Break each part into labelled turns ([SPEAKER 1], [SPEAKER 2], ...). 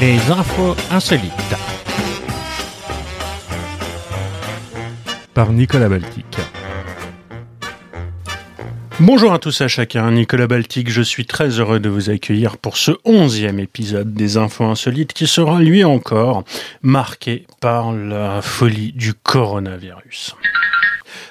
[SPEAKER 1] Les infos insolites. Par Nicolas Baltic. Bonjour à tous à chacun, Nicolas Baltic, je suis très heureux de vous accueillir pour ce onzième épisode des Infos Insolites qui sera lui encore marqué par la folie du coronavirus.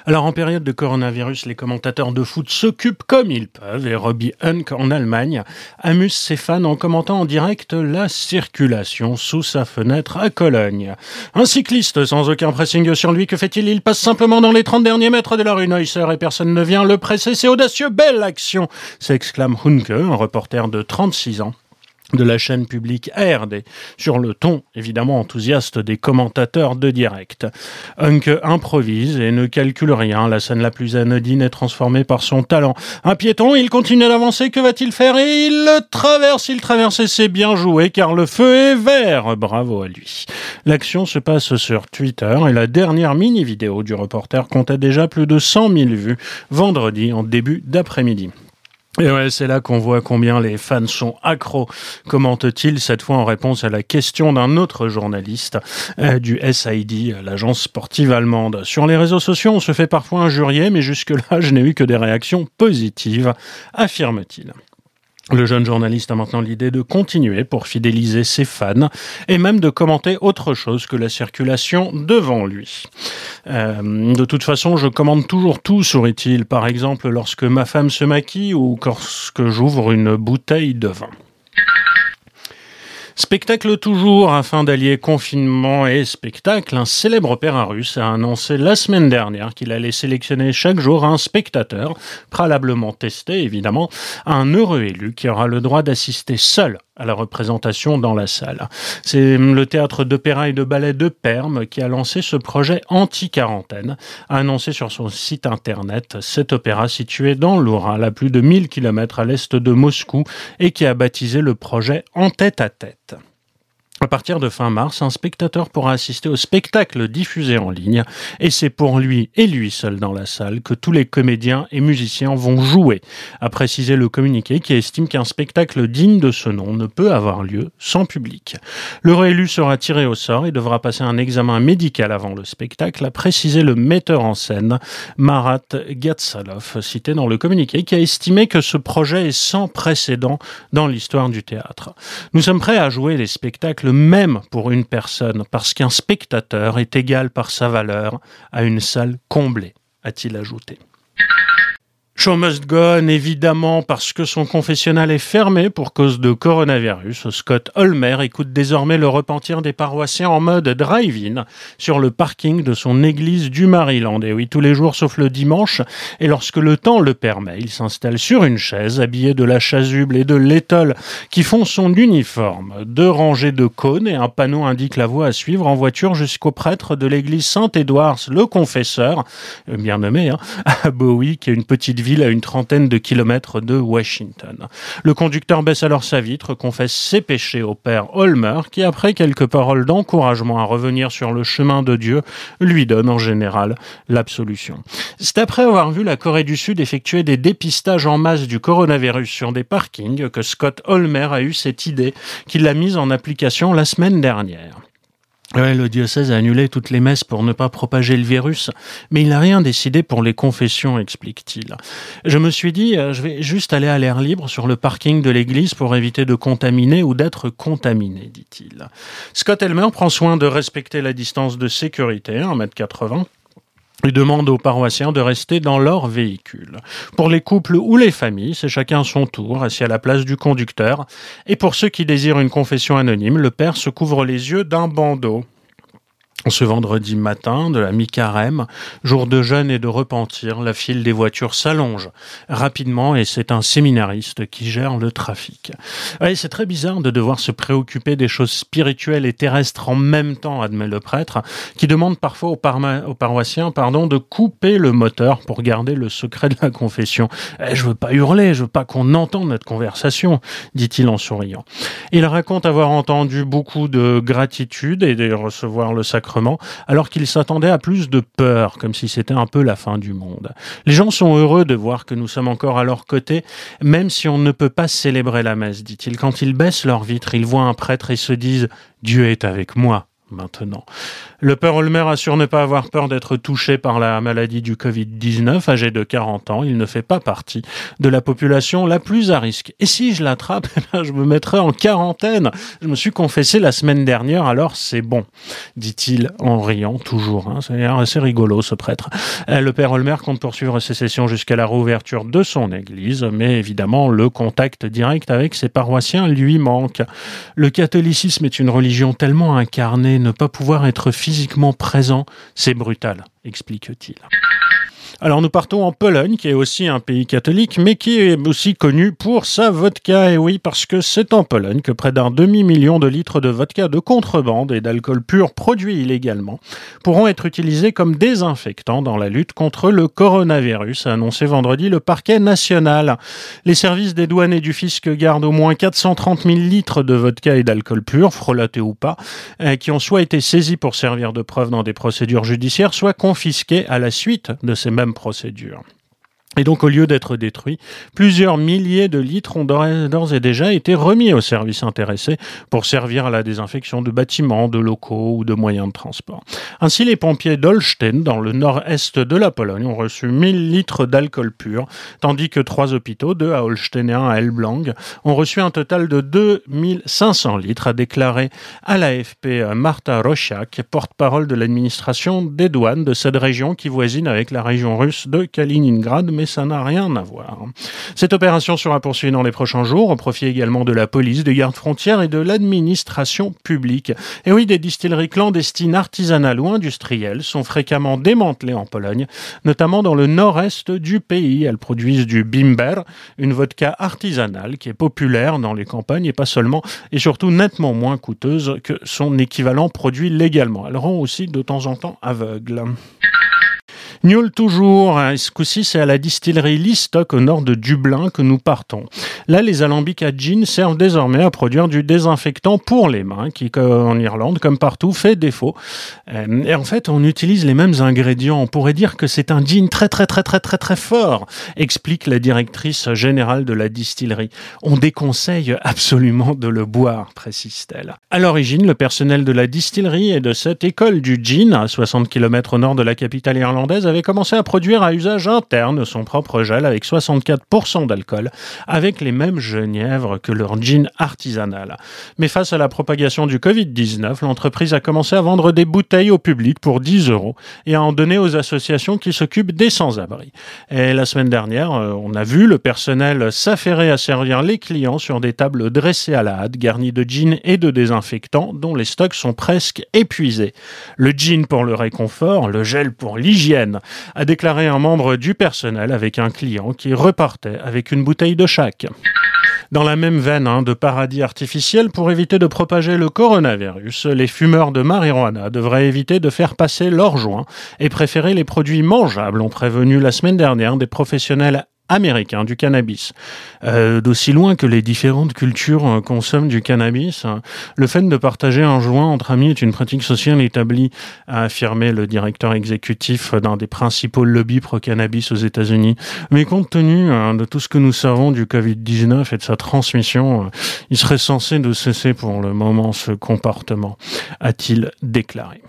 [SPEAKER 1] Alors en période de coronavirus, les commentateurs de foot s'occupent comme ils peuvent et Robbie Hunk en Allemagne amuse ses fans en commentant en direct la circulation sous sa fenêtre à Cologne. Un cycliste sans aucun pressing sur lui, que fait-il? Il passe simplement dans les 30 derniers mètres de la rue Neusser et personne ne vient le presser. C'est audacieux, belle action s'exclame Hunke, un reporter de 36 ans de la chaîne publique ARD, sur le ton évidemment enthousiaste des commentateurs de direct. Hunk improvise et ne calcule rien, la scène la plus anodine est transformée par son talent. Un piéton, il continue d'avancer, que va-t-il faire? Il le traverse, il traverse et c'est bien joué car le feu est vert, bravo à lui. L'action se passe sur Twitter et la dernière mini-vidéo du reporter comptait déjà plus de 100 000 vues vendredi en début d'après-midi. Et ouais, c'est là qu'on voit combien les fans sont accros, commente-t-il cette fois en réponse à la question d'un autre journaliste euh, du SID, l'agence sportive allemande. Sur les réseaux sociaux, on se fait parfois injurier, mais jusque-là, je n'ai eu que des réactions positives, affirme-t-il. Le jeune journaliste a maintenant l'idée de continuer pour fidéliser ses fans et même de commenter autre chose que la circulation devant lui. Euh, de toute façon, je commande toujours tout, sourit-il, par exemple lorsque ma femme se maquille ou lorsque j'ouvre une bouteille de vin. Spectacle toujours, afin d'allier confinement et spectacle, un célèbre opéra russe a annoncé la semaine dernière qu'il allait sélectionner chaque jour un spectateur, préalablement testé évidemment, un heureux élu qui aura le droit d'assister seul à la représentation dans la salle. C'est le théâtre d'opéra et de ballet de Perm qui a lancé ce projet anti-quarantaine, a annoncé sur son site internet cet opéra situé dans l'Oural, à plus de 1000 km à l'est de Moscou, et qui a baptisé le projet En tête à tête. À partir de fin mars, un spectateur pourra assister au spectacle diffusé en ligne et c'est pour lui et lui seul dans la salle que tous les comédiens et musiciens vont jouer, a précisé le communiqué qui estime qu'un spectacle digne de ce nom ne peut avoir lieu sans public. Le réélu sera tiré au sort et devra passer un examen médical avant le spectacle, a précisé le metteur en scène Marat Gatsalov, cité dans le communiqué, qui a estimé que ce projet est sans précédent dans l'histoire du théâtre. Nous sommes prêts à jouer les spectacles même pour une personne, parce qu'un spectateur est égal par sa valeur à une salle comblée, a-t-il ajouté. Show must go on, évidemment, parce que son confessionnal est fermé pour cause de coronavirus. Scott Holmer écoute désormais le repentir des paroissiens en mode drive-in sur le parking de son église du Maryland. Et oui, tous les jours sauf le dimanche. Et lorsque le temps le permet, il s'installe sur une chaise, habillé de la chasuble et de l'étole qui font son uniforme. Deux rangées de cônes et un panneau indiquent la voie à suivre en voiture jusqu'au prêtre de l'église Saint-Édouard, le confesseur, euh, bien nommé, hein, à Bowie, qui est une petite ville à une trentaine de kilomètres de Washington. Le conducteur baisse alors sa vitre, confesse ses péchés au père Holmer, qui après quelques paroles d'encouragement à revenir sur le chemin de Dieu, lui donne en général l'absolution. C'est après avoir vu la Corée du Sud effectuer des dépistages en masse du coronavirus sur des parkings que Scott Holmer a eu cette idée qu'il a mise en application la semaine dernière. Ouais, le diocèse a annulé toutes les messes pour ne pas propager le virus, mais il n'a rien décidé pour les confessions, explique-t-il. Je me suis dit, euh, je vais juste aller à l'air libre sur le parking de l'église pour éviter de contaminer ou d'être contaminé, dit-il. Scott Elmer prend soin de respecter la distance de sécurité, 1m80, il demande aux paroissiens de rester dans leur véhicule. Pour les couples ou les familles, c'est chacun son tour, assis à la place du conducteur. Et pour ceux qui désirent une confession anonyme, le père se couvre les yeux d'un bandeau. Ce vendredi matin, de la mi-carême, jour de jeûne et de repentir, la file des voitures s'allonge rapidement et c'est un séminariste qui gère le trafic. c'est très bizarre de devoir se préoccuper des choses spirituelles et terrestres en même temps, admet le prêtre, qui demande parfois aux, paroissiens pardon, de couper le moteur pour garder le secret de la confession. Eh, je veux pas hurler, je veux pas qu'on entende notre conversation, dit-il en souriant. Il raconte avoir entendu beaucoup de gratitude et de recevoir le sacrement alors qu'ils s'attendaient à plus de peur, comme si c'était un peu la fin du monde. Les gens sont heureux de voir que nous sommes encore à leur côté, même si on ne peut pas célébrer la messe, dit-il. Quand ils baissent leur vitre, ils voient un prêtre et se disent Dieu est avec moi maintenant. Le père Olmer assure ne pas avoir peur d'être touché par la maladie du Covid-19. Âgé de 40 ans, il ne fait pas partie de la population la plus à risque. Et si je l'attrape, eh je me mettrai en quarantaine. Je me suis confessé la semaine dernière, alors c'est bon, dit-il en riant toujours. Hein. C'est assez rigolo ce prêtre. Euh, le père Olmer compte poursuivre ses sessions jusqu'à la réouverture de son église, mais évidemment le contact direct avec ses paroissiens lui manque. Le catholicisme est une religion tellement incarnée ne pas pouvoir être physiquement présent, c'est brutal, explique-t-il. Alors nous partons en Pologne, qui est aussi un pays catholique, mais qui est aussi connu pour sa vodka. Et oui, parce que c'est en Pologne que près d'un demi-million de litres de vodka de contrebande et d'alcool pur produit illégalement pourront être utilisés comme désinfectants dans la lutte contre le coronavirus, a annoncé vendredi le parquet national. Les services des douanes et du fisc gardent au moins 430 000 litres de vodka et d'alcool pur, frelatés ou pas, euh, qui ont soit été saisis pour servir de preuve dans des procédures judiciaires, soit confisqués à la suite de ces mêmes procédure. Et donc, au lieu d'être détruits, plusieurs milliers de litres ont d'ores et déjà été remis aux services intéressés pour servir à la désinfection de bâtiments, de locaux ou de moyens de transport. Ainsi, les pompiers d'Holstein, dans le nord-est de la Pologne, ont reçu 1000 litres d'alcool pur, tandis que trois hôpitaux, deux à Holstein et un à Elblang, ont reçu un total de 2500 litres, a déclaré à l'AFP Marta Rosiak, porte-parole de l'administration des douanes de cette région qui voisine avec la région russe de Kaliningrad, ça n'a rien à voir. Cette opération sera poursuivie dans les prochains jours, au profit également de la police, des gardes frontières et de l'administration publique. Et oui, des distilleries clandestines artisanales ou industrielles sont fréquemment démantelées en Pologne, notamment dans le nord-est du pays. Elles produisent du bimber, une vodka artisanale qui est populaire dans les campagnes et pas seulement, et surtout nettement moins coûteuse que son équivalent produit légalement. Elles rend aussi de temps en temps aveugle. Nul toujours. Ce coup-ci, c'est à la distillerie Listock au nord de Dublin que nous partons. Là, les alambics à gin servent désormais à produire du désinfectant pour les mains, qui, en Irlande, comme partout, fait défaut. Euh, et en fait, on utilise les mêmes ingrédients. On pourrait dire que c'est un gin très, très, très, très, très, très fort, explique la directrice générale de la distillerie. On déconseille absolument de le boire, précise-t-elle. À l'origine, le personnel de la distillerie et de cette école du gin, à 60 km au nord de la capitale irlandaise, commencé à produire à usage interne son propre gel avec 64% d'alcool, avec les mêmes genièvres que leur gin artisanal. Mais face à la propagation du Covid-19, l'entreprise a commencé à vendre des bouteilles au public pour 10 euros et à en donner aux associations qui s'occupent des sans-abri. Et la semaine dernière, euh, on a vu le personnel s'affairer à servir les clients sur des tables dressées à la hâte, garnies de gin et de désinfectants, dont les stocks sont presque épuisés. Le gin pour le réconfort, le gel pour l'hygiène, a déclaré un membre du personnel avec un client qui repartait avec une bouteille de chaque. Dans la même veine hein, de paradis artificiel, pour éviter de propager le coronavirus, les fumeurs de marijuana devraient éviter de faire passer leurs joints et préférer les produits mangeables, ont prévenu la semaine dernière des professionnels américain du cannabis. Euh, D'aussi loin que les différentes cultures euh, consomment du cannabis, hein, le fait de partager un joint entre amis est une pratique sociale établie, a affirmé le directeur exécutif d'un des principaux lobbies pro-cannabis aux États-Unis. Mais compte tenu hein, de tout ce que nous savons du Covid-19 et de sa transmission, euh, il serait censé de cesser pour le moment ce comportement, a-t-il déclaré.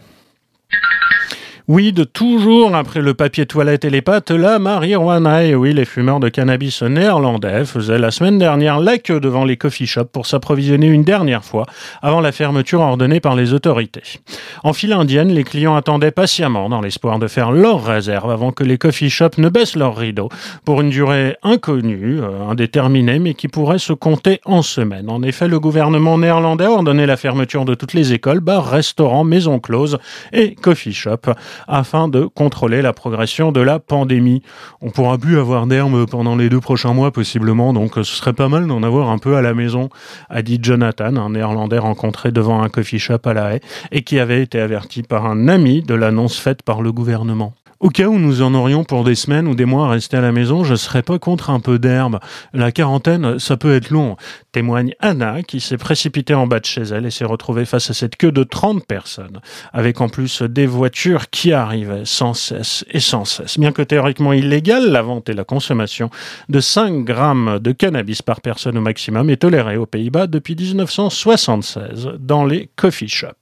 [SPEAKER 1] Oui, de toujours après le papier toilette et les pâtes, la marijuana. Et oui, les fumeurs de cannabis néerlandais faisaient la semaine dernière la queue devant les coffee shops pour s'approvisionner une dernière fois avant la fermeture ordonnée par les autorités. En file indienne, les clients attendaient patiemment dans l'espoir de faire leur réserve avant que les coffee shops ne baissent leurs rideaux pour une durée inconnue, euh, indéterminée, mais qui pourrait se compter en semaines. En effet, le gouvernement néerlandais a ordonné la fermeture de toutes les écoles, bars, restaurants, maisons closes et coffee shops afin de contrôler la progression de la pandémie. On pourra plus avoir d'herbe pendant les deux prochains mois possiblement, donc ce serait pas mal d'en avoir un peu à la maison, a dit Jonathan, un néerlandais rencontré devant un coffee shop à La Haye et qui avait été averti par un ami de l'annonce faite par le gouvernement. Au cas où nous en aurions pour des semaines ou des mois à rester à la maison, je serais pas contre un peu d'herbe. La quarantaine, ça peut être long. Témoigne Anna, qui s'est précipitée en bas de chez elle et s'est retrouvée face à cette queue de 30 personnes, avec en plus des voitures qui arrivaient sans cesse et sans cesse. Bien que théoriquement illégale, la vente et la consommation de 5 grammes de cannabis par personne au maximum est tolérée aux Pays-Bas depuis 1976 dans les coffee shops.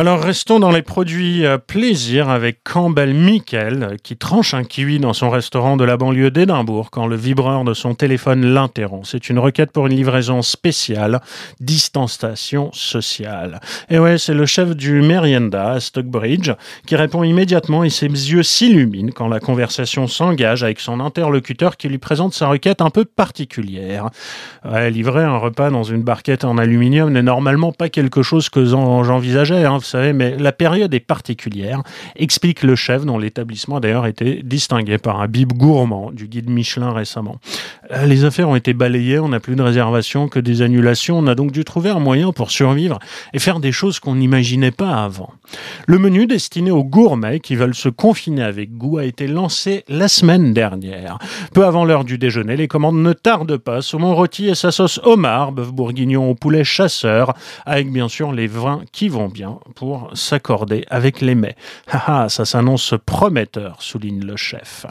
[SPEAKER 1] Alors restons dans les produits euh, plaisir avec Campbell Michael qui tranche un kiwi dans son restaurant de la banlieue d'Édimbourg quand le vibreur de son téléphone l'interrompt. C'est une requête pour une livraison spéciale, distanciation sociale. Et ouais, c'est le chef du Merienda à Stockbridge qui répond immédiatement et ses yeux s'illuminent quand la conversation s'engage avec son interlocuteur qui lui présente sa requête un peu particulière. livrer un repas dans une barquette en aluminium n'est normalement pas quelque chose que j'envisageais. Hein savez, mais la période est particulière, explique le chef, dont l'établissement a d'ailleurs été distingué par un bib gourmand du guide Michelin récemment. Euh, les affaires ont été balayées, on n'a plus de réservations que des annulations, on a donc dû trouver un moyen pour survivre et faire des choses qu'on n'imaginait pas avant. Le menu destiné aux gourmets qui veulent se confiner avec goût a été lancé la semaine dernière. Peu avant l'heure du déjeuner, les commandes ne tardent pas. Saumon rôti et sa sauce homard, bœuf bourguignon au poulet chasseur, avec bien sûr les vins qui vont bien pour s'accorder avec les mets. Ah, ça s'annonce prometteur, souligne le chef.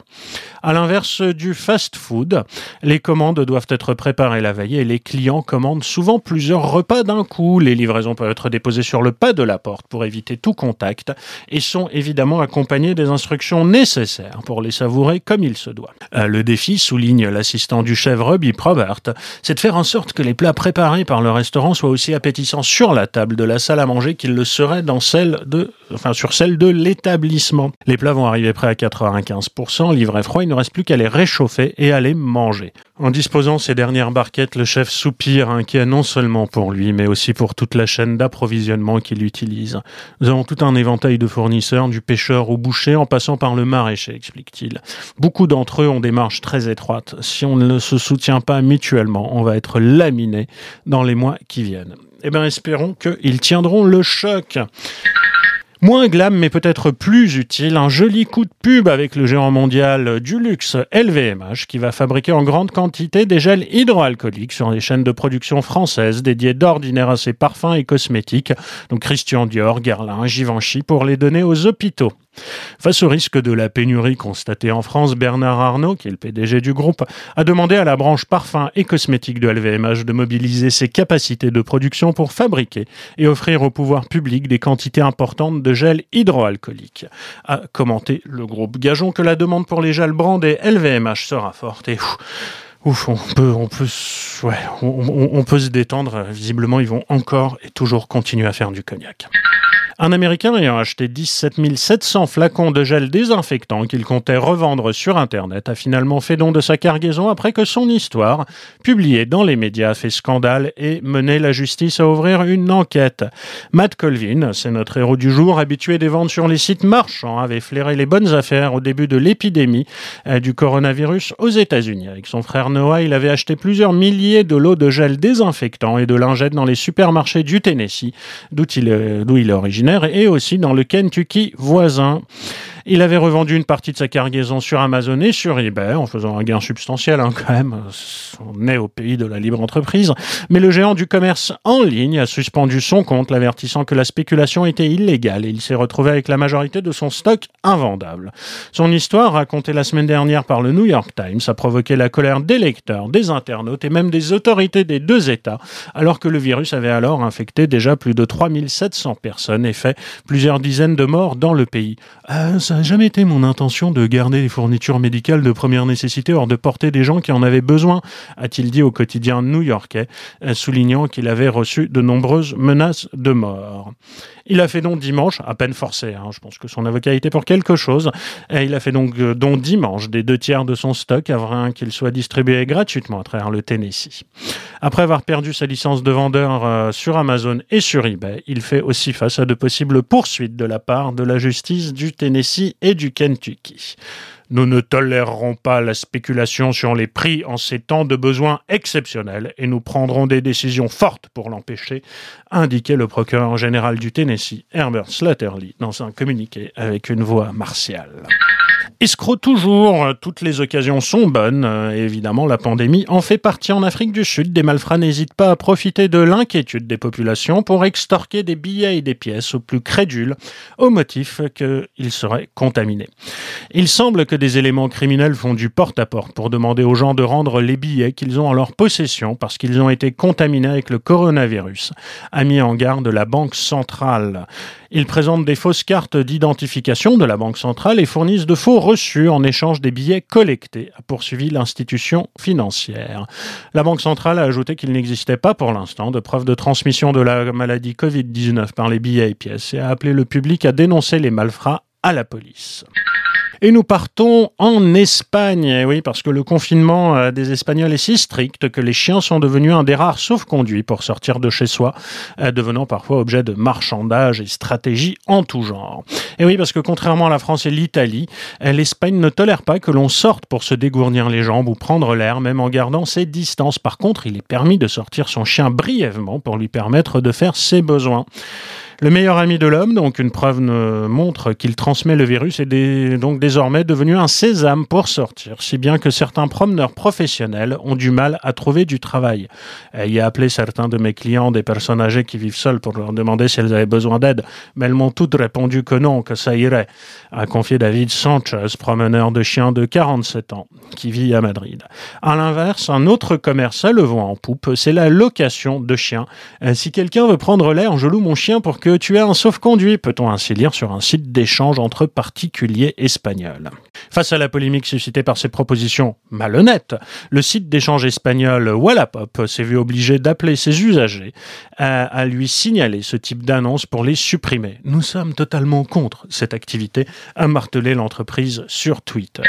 [SPEAKER 1] À l'inverse du fast-food, les commandes doivent être préparées la veille et les clients commandent souvent plusieurs repas d'un coup. Les livraisons peuvent être déposées sur le pas de la porte pour éviter tout contact et sont évidemment accompagnées des instructions nécessaires pour les savourer comme il se doit. Euh, le défi, souligne l'assistant du chef Robbie Probert, c'est de faire en sorte que les plats préparés par le restaurant soient aussi appétissants sur la table de la salle à manger qu'ils le seraient dans celle de, sur celle de l'établissement. Les plats vont arriver prêts à 95%, livrés froids, il ne reste plus qu'à les réchauffer et à les manger. En disposant ces dernières barquettes, le chef soupire, inquiet non seulement pour lui, mais aussi pour toute la chaîne d'approvisionnement qu'il utilise. Nous avons tout un éventail de fournisseurs, du pêcheur au boucher, en passant par le maraîcher, explique-t-il. Beaucoup d'entre eux ont des marges très étroites. Si on ne se soutient pas mutuellement, on va être laminé dans les mois qui viennent. Eh bien, espérons qu'ils tiendront le choc. Moins glam, mais peut-être plus utile, un joli coup de pub avec le géant mondial du luxe LVMH qui va fabriquer en grande quantité des gels hydroalcooliques sur les chaînes de production françaises dédiées d'ordinaire à ses parfums et cosmétiques, donc Christian Dior, Guerlain, Givenchy, pour les donner aux hôpitaux. Face au risque de la pénurie constatée en France, Bernard Arnault, qui est le PDG du groupe, a demandé à la branche parfums et cosmétiques de LVMH de mobiliser ses capacités de production pour fabriquer et offrir au pouvoir public des quantités importantes de gel hydroalcoolique. A commenté le groupe. Gageons que la demande pour les gels brandés LVMH sera forte et ouf, on peut se détendre. Visiblement, ils vont encore et toujours continuer à faire du cognac. Un Américain ayant acheté 17 700 flacons de gel désinfectant qu'il comptait revendre sur Internet a finalement fait don de sa cargaison après que son histoire, publiée dans les médias, a fait scandale et mené la justice à ouvrir une enquête. Matt Colvin, c'est notre héros du jour, habitué des ventes sur les sites marchands, avait flairé les bonnes affaires au début de l'épidémie euh, du coronavirus aux États-Unis. Avec son frère Noah, il avait acheté plusieurs milliers de lots de gel désinfectant et de lingettes dans les supermarchés du Tennessee, d'où il, il est originaire et aussi dans le Kentucky voisin. Il avait revendu une partie de sa cargaison sur Amazon et sur eBay, en faisant un gain substantiel hein, quand même. On est au pays de la libre entreprise. Mais le géant du commerce en ligne a suspendu son compte, l'avertissant que la spéculation était illégale et il s'est retrouvé avec la majorité de son stock invendable. Son histoire, racontée la semaine dernière par le New York Times, a provoqué la colère des lecteurs, des internautes et même des autorités des deux États, alors que le virus avait alors infecté déjà plus de 3700 personnes et fait plusieurs dizaines de morts dans le pays. Euh, ça n'a jamais été mon intention de garder les fournitures médicales de première nécessité hors de portée des gens qui en avaient besoin, a-t-il dit au quotidien new-yorkais, euh, soulignant qu'il avait reçu de nombreuses menaces de mort. Il a fait donc dimanche, à peine forcé, hein, je pense que son avocat était pour quelque chose, et il a fait donc euh, don dimanche des deux tiers de son stock avant qu'il soit distribué gratuitement à travers le Tennessee. Après avoir perdu sa licence de vendeur euh, sur Amazon et sur eBay, il fait aussi face à de possibles poursuites de la part de la justice du Tennessee et du Kentucky. Nous ne tolérerons pas la spéculation sur les prix en ces temps de besoins exceptionnels et nous prendrons des décisions fortes pour l'empêcher, indiquait le procureur général du Tennessee, Herbert Slatterly, dans un communiqué avec une voix martiale. Escroc toujours, toutes les occasions sont bonnes. évidemment, la pandémie en fait partie en Afrique du Sud. Des malfrats n'hésitent pas à profiter de l'inquiétude des populations pour extorquer des billets et des pièces aux plus crédules, au motif qu'ils seraient contaminés. Il semble que des éléments criminels font du porte-à-porte pour demander aux gens de rendre les billets qu'ils ont en leur possession parce qu'ils ont été contaminés avec le coronavirus, a mis en garde la Banque centrale. Ils présentent des fausses cartes d'identification de la Banque centrale et fournissent de faux reçus en échange des billets collectés, a poursuivi l'institution financière. La Banque centrale a ajouté qu'il n'existait pas pour l'instant de preuves de transmission de la maladie Covid-19 par les billets et pièces et a appelé le public à dénoncer les malfrats à la police. Et nous partons en Espagne, eh oui, parce que le confinement euh, des Espagnols est si strict que les chiens sont devenus un des rares sauf-conduits pour sortir de chez soi, euh, devenant parfois objet de marchandage et stratégie en tout genre. Et oui, parce que contrairement à la France et l'Italie, euh, l'Espagne ne tolère pas que l'on sorte pour se dégournir les jambes ou prendre l'air, même en gardant ses distances. Par contre, il est permis de sortir son chien brièvement pour lui permettre de faire ses besoins. Le meilleur ami de l'homme, donc une preuve montre qu'il transmet le virus, est donc désormais devenu un sésame pour sortir, si bien que certains promeneurs professionnels ont du mal à trouver du travail. Ayant appelé certains de mes clients des personnes âgées qui vivent seules pour leur demander si elles avaient besoin d'aide, mais elles m'ont toutes répondu que non, que ça irait, a confié David Sanchez, promeneur de chiens de 47 ans, qui vit à Madrid. À l'inverse, un autre commerce a le en poupe, c'est la location de chiens. Si quelqu'un veut prendre l'air, je loue mon chien pour que tu es un sauf-conduit, peut-on ainsi lire sur un site d'échange entre particuliers espagnols. Face à la polémique suscitée par ces propositions malhonnêtes, le site d'échange espagnol Wallapop s'est vu obligé d'appeler ses usagers à, à, lui signaler ce type d'annonce pour les supprimer. Nous sommes totalement contre cette activité, a martelé l'entreprise sur Twitter.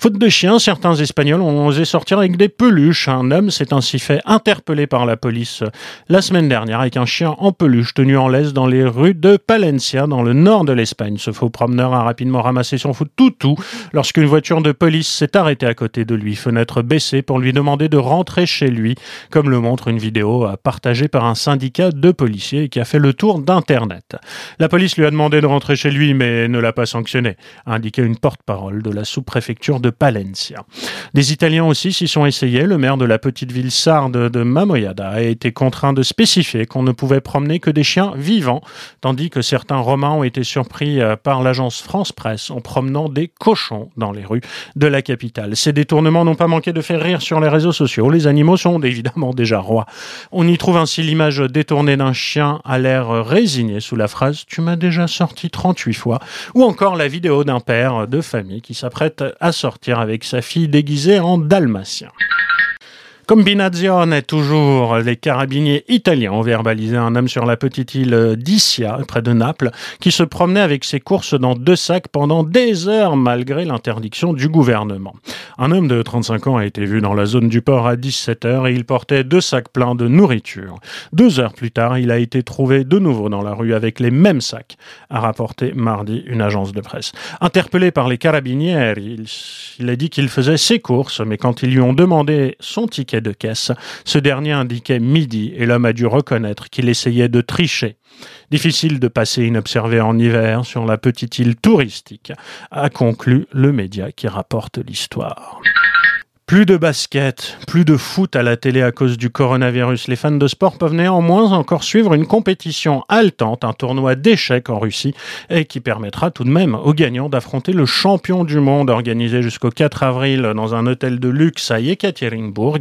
[SPEAKER 1] Faute de chiens, certains Espagnols ont osé sortir avec des peluches. Un homme s'est ainsi fait interpeller par la police la semaine dernière avec un chien en peluche tenu en laisse dans les rues de Palencia, dans le nord de l'Espagne. Ce faux promeneur a rapidement ramassé son fou toutou lorsqu'une voiture de police s'est arrêtée à côté de lui, fenêtre baissée, pour lui demander de rentrer chez lui, comme le montre une vidéo partagée par un syndicat de policiers qui a fait le tour d'Internet. La police lui a demandé de rentrer chez lui, mais ne l'a pas sanctionné, a indiqué une porte-parole de la sous-préfecture de Palencia. Des Italiens aussi s'y sont essayés. Le maire de la petite ville sarde de Mamoyada a été contraint de spécifier qu'on ne pouvait promener que des chiens vivants, tandis que certains Romains ont été surpris euh, par l'agence France Presse en promenant des cochons dans les rues de la capitale. Ces détournements n'ont pas manqué de faire rire sur les réseaux sociaux. Les animaux sont évidemment déjà rois. On y trouve ainsi l'image détournée d'un chien à l'air résigné sous la phrase Tu m'as déjà sorti 38 fois, ou encore la vidéo d'un père de famille qui s'apprête à sortir avec sa fille déguisée en dalmatien. Combinazione toujours, les carabiniers italiens ont verbalisé un homme sur la petite île d'Issia, près de Naples, qui se promenait avec ses courses dans deux sacs pendant des heures malgré l'interdiction du gouvernement. Un homme de 35 ans a été vu dans la zone du port à 17 heures et il portait deux sacs pleins de nourriture. Deux heures plus tard, il a été trouvé de nouveau dans la rue avec les mêmes sacs, a rapporté mardi une agence de presse. Interpellé par les carabiniers, il, il a dit qu'il faisait ses courses, mais quand ils lui ont demandé son ticket de caisse. Ce dernier indiquait midi et l'homme a dû reconnaître qu'il essayait de tricher. Difficile de passer inobservé en hiver sur la petite île touristique, a conclu le média qui rapporte l'histoire. Plus de basket, plus de foot à la télé à cause du coronavirus. Les fans de sport peuvent néanmoins encore suivre une compétition haletante, un tournoi d'échecs en Russie, et qui permettra tout de même aux gagnants d'affronter le champion du monde organisé jusqu'au 4 avril dans un hôtel de luxe à Yekaterinbourg.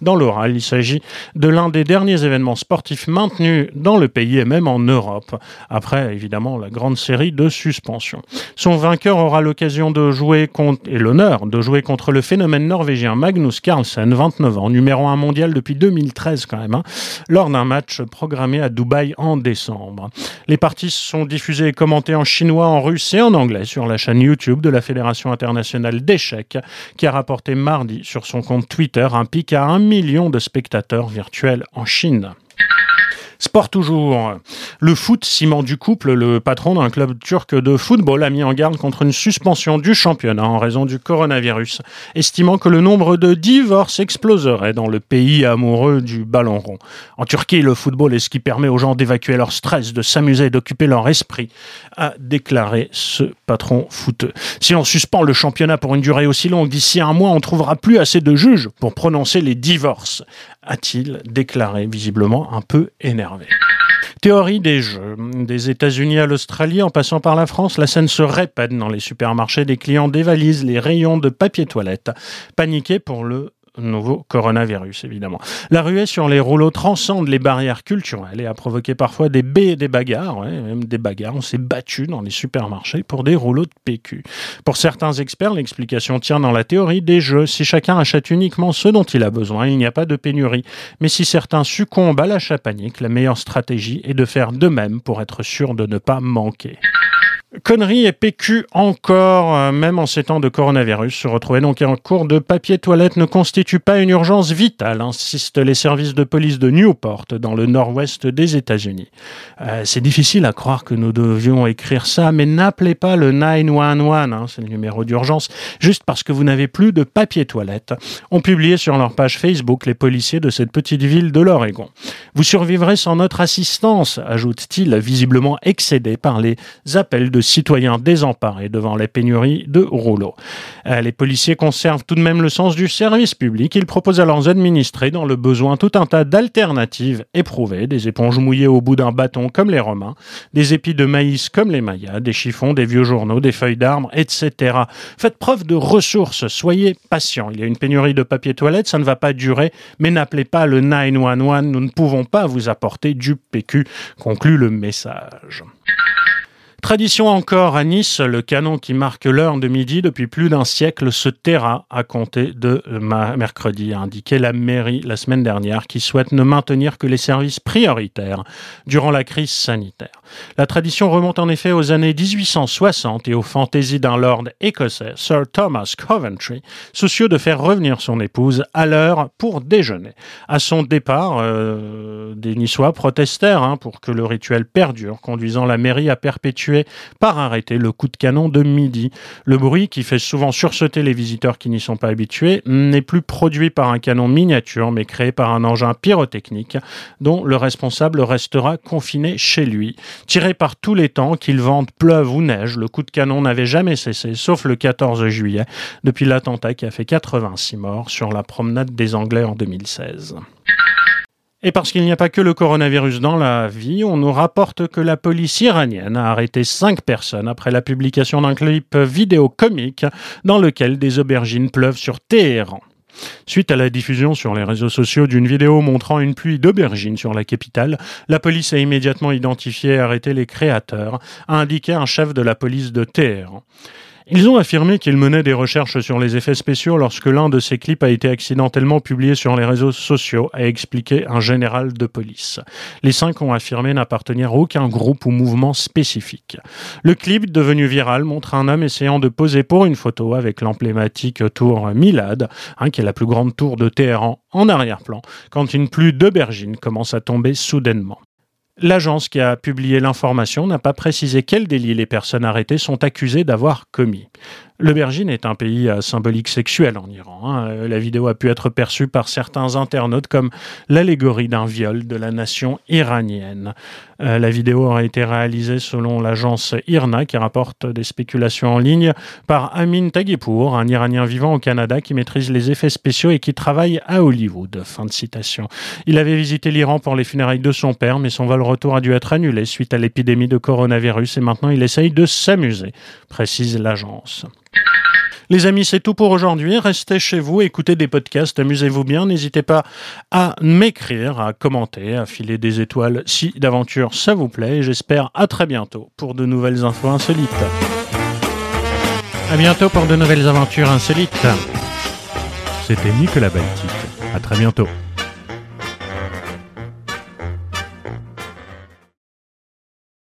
[SPEAKER 1] Dans l'oral, il s'agit de l'un des derniers événements sportifs maintenus dans le pays et même en Europe, après évidemment la grande série de suspensions. Son vainqueur aura l'occasion de jouer contre, et l'honneur de jouer contre le phénomène norvégien Magnus Carlsen, 29 ans, numéro 1 mondial depuis 2013 quand même, hein, lors d'un match programmé à Dubaï en décembre. Les parties sont diffusées et commentées en chinois, en russe et en anglais sur la chaîne YouTube de la Fédération internationale d'échecs, qui a rapporté mardi sur son compte Twitter un pic à un million de spectateurs virtuels en Chine. Sport toujours. Le foot, ciment du couple, le patron d'un club turc de football a mis en garde contre une suspension du championnat en raison du coronavirus, estimant que le nombre de divorces exploserait dans le pays amoureux du ballon rond. En Turquie, le football est ce qui permet aux gens d'évacuer leur stress, de s'amuser d'occuper leur esprit, a déclaré ce patron footeux. Si on suspend le championnat pour une durée aussi longue, d'ici un mois, on trouvera plus assez de juges pour prononcer les divorces, a-t-il déclaré, visiblement un peu énervé. Théorie des jeux. Des États-Unis à l'Australie, en passant par la France, la scène se répète dans les supermarchés. Des clients dévalisent les rayons de papier toilette, paniqués pour le nouveau coronavirus, évidemment. La ruée sur les rouleaux transcende les barrières culturelles et a provoqué parfois des, des bagarres, même des bagarres. On s'est battu dans les supermarchés pour des rouleaux de PQ. Pour certains experts, l'explication tient dans la théorie des jeux. Si chacun achète uniquement ce dont il a besoin, il n'y a pas de pénurie. Mais si certains succombent à l'achat panique, la meilleure stratégie est de faire de même pour être sûr de ne pas manquer. Conneries et PQ encore, euh, même en ces temps de coronavirus. Se retrouver donc en cours de papier toilette ne constitue pas une urgence vitale, insistent les services de police de Newport, dans le nord-ouest des États-Unis. Euh, c'est difficile à croire que nous devions écrire ça, mais n'appelez pas le 911, hein, c'est le numéro d'urgence, juste parce que vous n'avez plus de papier toilette. Ont publié sur leur page Facebook les policiers de cette petite ville de l'Oregon. Vous survivrez sans notre assistance, ajoute-t-il, visiblement excédé par les appels de citoyens désemparés devant les pénuries de rouleaux. Euh, les policiers conservent tout de même le sens du service public. Ils proposent à leurs administrés, dans le besoin, tout un tas d'alternatives éprouvées, des éponges mouillées au bout d'un bâton comme les Romains, des épis de maïs comme les Mayas, des chiffons, des vieux journaux, des feuilles d'arbres, etc. Faites preuve de ressources, soyez patients. Il y a une pénurie de papier toilette, ça ne va pas durer, mais n'appelez pas le 911, nous ne pouvons pas vous apporter du PQ, conclut le message. Tradition encore à Nice, le canon qui marque l'heure de midi depuis plus d'un siècle se taira à compter de mercredi, a indiqué la mairie la semaine dernière qui souhaite ne maintenir que les services prioritaires durant la crise sanitaire. La tradition remonte en effet aux années 1860 et aux fantaisies d'un lord écossais, Sir Thomas Coventry, soucieux de faire revenir son épouse à l'heure pour déjeuner. À son départ, euh, des Niçois protestèrent hein, pour que le rituel perdure, conduisant la mairie à perpétuer par arrêter le coup de canon de midi. Le bruit, qui fait souvent sursauter les visiteurs qui n'y sont pas habitués, n'est plus produit par un canon miniature, mais créé par un engin pyrotechnique dont le responsable restera confiné chez lui. Tiré par tous les temps, qu'il vente, pleuve ou neige, le coup de canon n'avait jamais cessé, sauf le 14 juillet, depuis l'attentat qui a fait 86 morts sur la promenade des Anglais en 2016. Et parce qu'il n'y a pas que le coronavirus dans la vie, on nous rapporte que la police iranienne a arrêté cinq personnes après la publication d'un clip vidéo comique dans lequel des aubergines pleuvent sur Téhéran. Suite à la diffusion sur les réseaux sociaux d'une vidéo montrant une pluie d'aubergines sur la capitale, la police a immédiatement identifié et arrêté les créateurs, a indiqué un chef de la police de Téhéran. Ils ont affirmé qu'ils menaient des recherches sur les effets spéciaux lorsque l'un de ces clips a été accidentellement publié sur les réseaux sociaux, a expliqué un général de police. Les cinq ont affirmé n'appartenir à aucun groupe ou mouvement spécifique. Le clip, devenu viral, montre un homme essayant de poser pour une photo avec l'emblématique tour Milad, hein, qui est la plus grande tour de Téhéran, en arrière-plan, quand une pluie d'aubergines commence à tomber soudainement. L'agence qui a publié l'information n'a pas précisé quel délit les personnes arrêtées sont accusées d'avoir commis. L'aubergine est un pays à symbolique sexuelle en Iran. Hein. La vidéo a pu être perçue par certains internautes comme l'allégorie d'un viol de la nation iranienne. Euh, la vidéo a été réalisée selon l'agence IRNA qui rapporte des spéculations en ligne par Amin Tagipour, un Iranien vivant au Canada qui maîtrise les effets spéciaux et qui travaille à Hollywood. Fin de citation. Il avait visité l'Iran pour les funérailles de son père, mais son vol retour a dû être annulé suite à l'épidémie de coronavirus et maintenant il essaye de s'amuser, précise l'agence. Les amis, c'est tout pour aujourd'hui. Restez chez vous, écoutez des podcasts, amusez-vous bien. N'hésitez pas à m'écrire, à commenter, à filer des étoiles si d'aventure ça vous plaît. J'espère à très bientôt pour de nouvelles infos insolites. À bientôt pour de nouvelles aventures insolites. C'était Nicolas Baltique. À très bientôt.